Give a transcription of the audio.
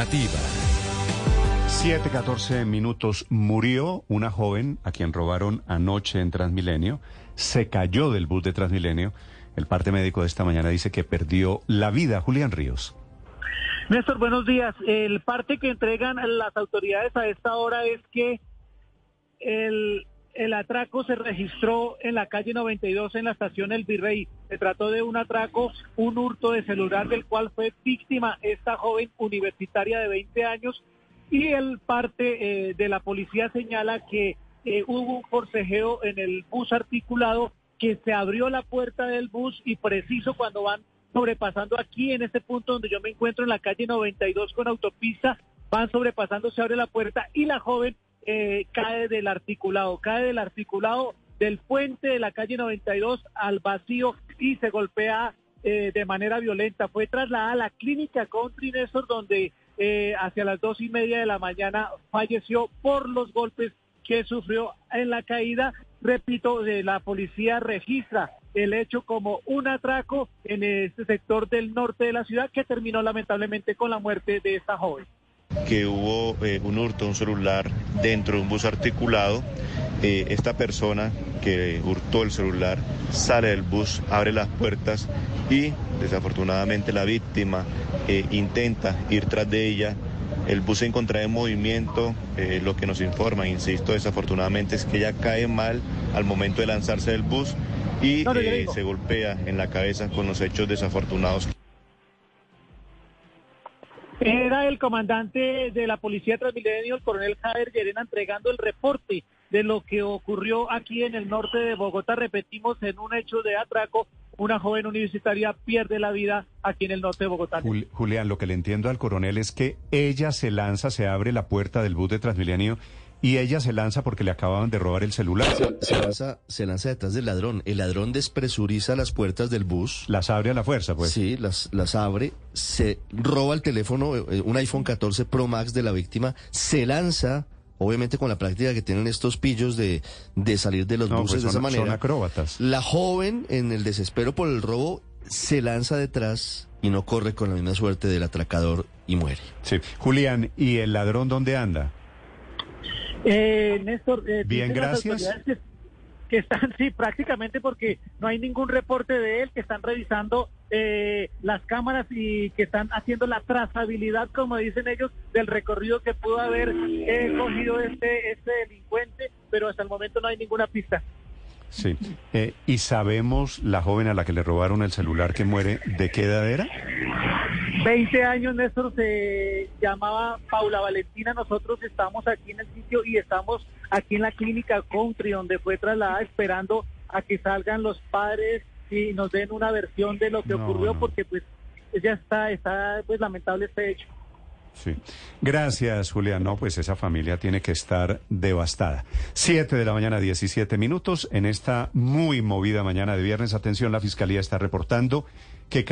alternativa. 7:14 minutos. Murió una joven a quien robaron anoche en Transmilenio. Se cayó del bus de Transmilenio. El parte médico de esta mañana dice que perdió la vida. Julián Ríos. Néstor, buenos días. El parte que entregan las autoridades a esta hora es que el, el atraco se registró en la calle 92 en la estación El Virrey. Se trató de un atraco, un hurto de celular del cual fue víctima esta joven universitaria de 20 años y el parte eh, de la policía señala que eh, hubo un forcejeo en el bus articulado, que se abrió la puerta del bus y preciso cuando van sobrepasando aquí en este punto donde yo me encuentro en la calle 92 con autopista, van sobrepasando, se abre la puerta y la joven eh, cae del articulado, cae del articulado del puente de la calle 92 al vacío y se golpea de manera violenta. Fue trasladada a la clínica Country Néstor donde eh, hacia las dos y media de la mañana falleció por los golpes que sufrió en la caída. Repito, la policía registra el hecho como un atraco en este sector del norte de la ciudad que terminó lamentablemente con la muerte de esta joven. Que hubo eh, un hurto, un celular dentro de un bus articulado. Eh, esta persona que hurtó el celular sale del bus, abre las puertas y desafortunadamente la víctima eh, intenta ir tras de ella. El bus se encontraba en movimiento, lo que nos informa, insisto, desafortunadamente es que ella cae mal al momento de lanzarse del bus y se golpea en la cabeza con los hechos desafortunados. Era el comandante de la policía Transmilenio, el coronel Javier Llerena, entregando el reporte de lo que ocurrió aquí en el norte de Bogotá. Repetimos, en un hecho de atraco, una joven universitaria pierde la vida aquí en el norte de Bogotá. Julián, lo que le entiendo al coronel es que ella se lanza, se abre la puerta del bus de Transmilenio y ella se lanza porque le acababan de robar el celular. Se, lanza, se lanza detrás del ladrón. El ladrón despresuriza las puertas del bus. Las abre a la fuerza, pues. Sí, las, las abre, se roba el teléfono, eh, un iPhone 14 Pro Max de la víctima, se lanza obviamente con la práctica que tienen estos pillos de, de salir de los buses pues de esa manera. Son acróbatas. La joven, en el desespero por el robo, se lanza detrás y no corre con la misma suerte del atracador y muere. Sí. Julián, ¿y el ladrón dónde anda? Eh, Néstor, eh, bien, gracias. Que, que, están, sí, prácticamente porque no hay ningún reporte de él, que están revisando eh, las cámaras y que están haciendo la trazabilidad, como dicen ellos, del recorrido que pudo haber eh, cogido este, este delincuente, pero hasta el momento no hay ninguna pista. Sí. Eh, ¿Y sabemos la joven a la que le robaron el celular que muere, de qué edad era? 20 años, Néstor, se llamaba Paula Valentina. Nosotros estamos aquí en el sitio y estamos aquí en la clínica Country, donde fue trasladada esperando a que salgan los padres y nos den una versión de lo que ocurrió, porque pues ya está, está pues lamentable este hecho. Sí. Gracias, Julián. No, pues esa familia tiene que estar devastada. Siete de la mañana, 17 minutos. En esta muy movida mañana de viernes, atención, la Fiscalía está reportando que...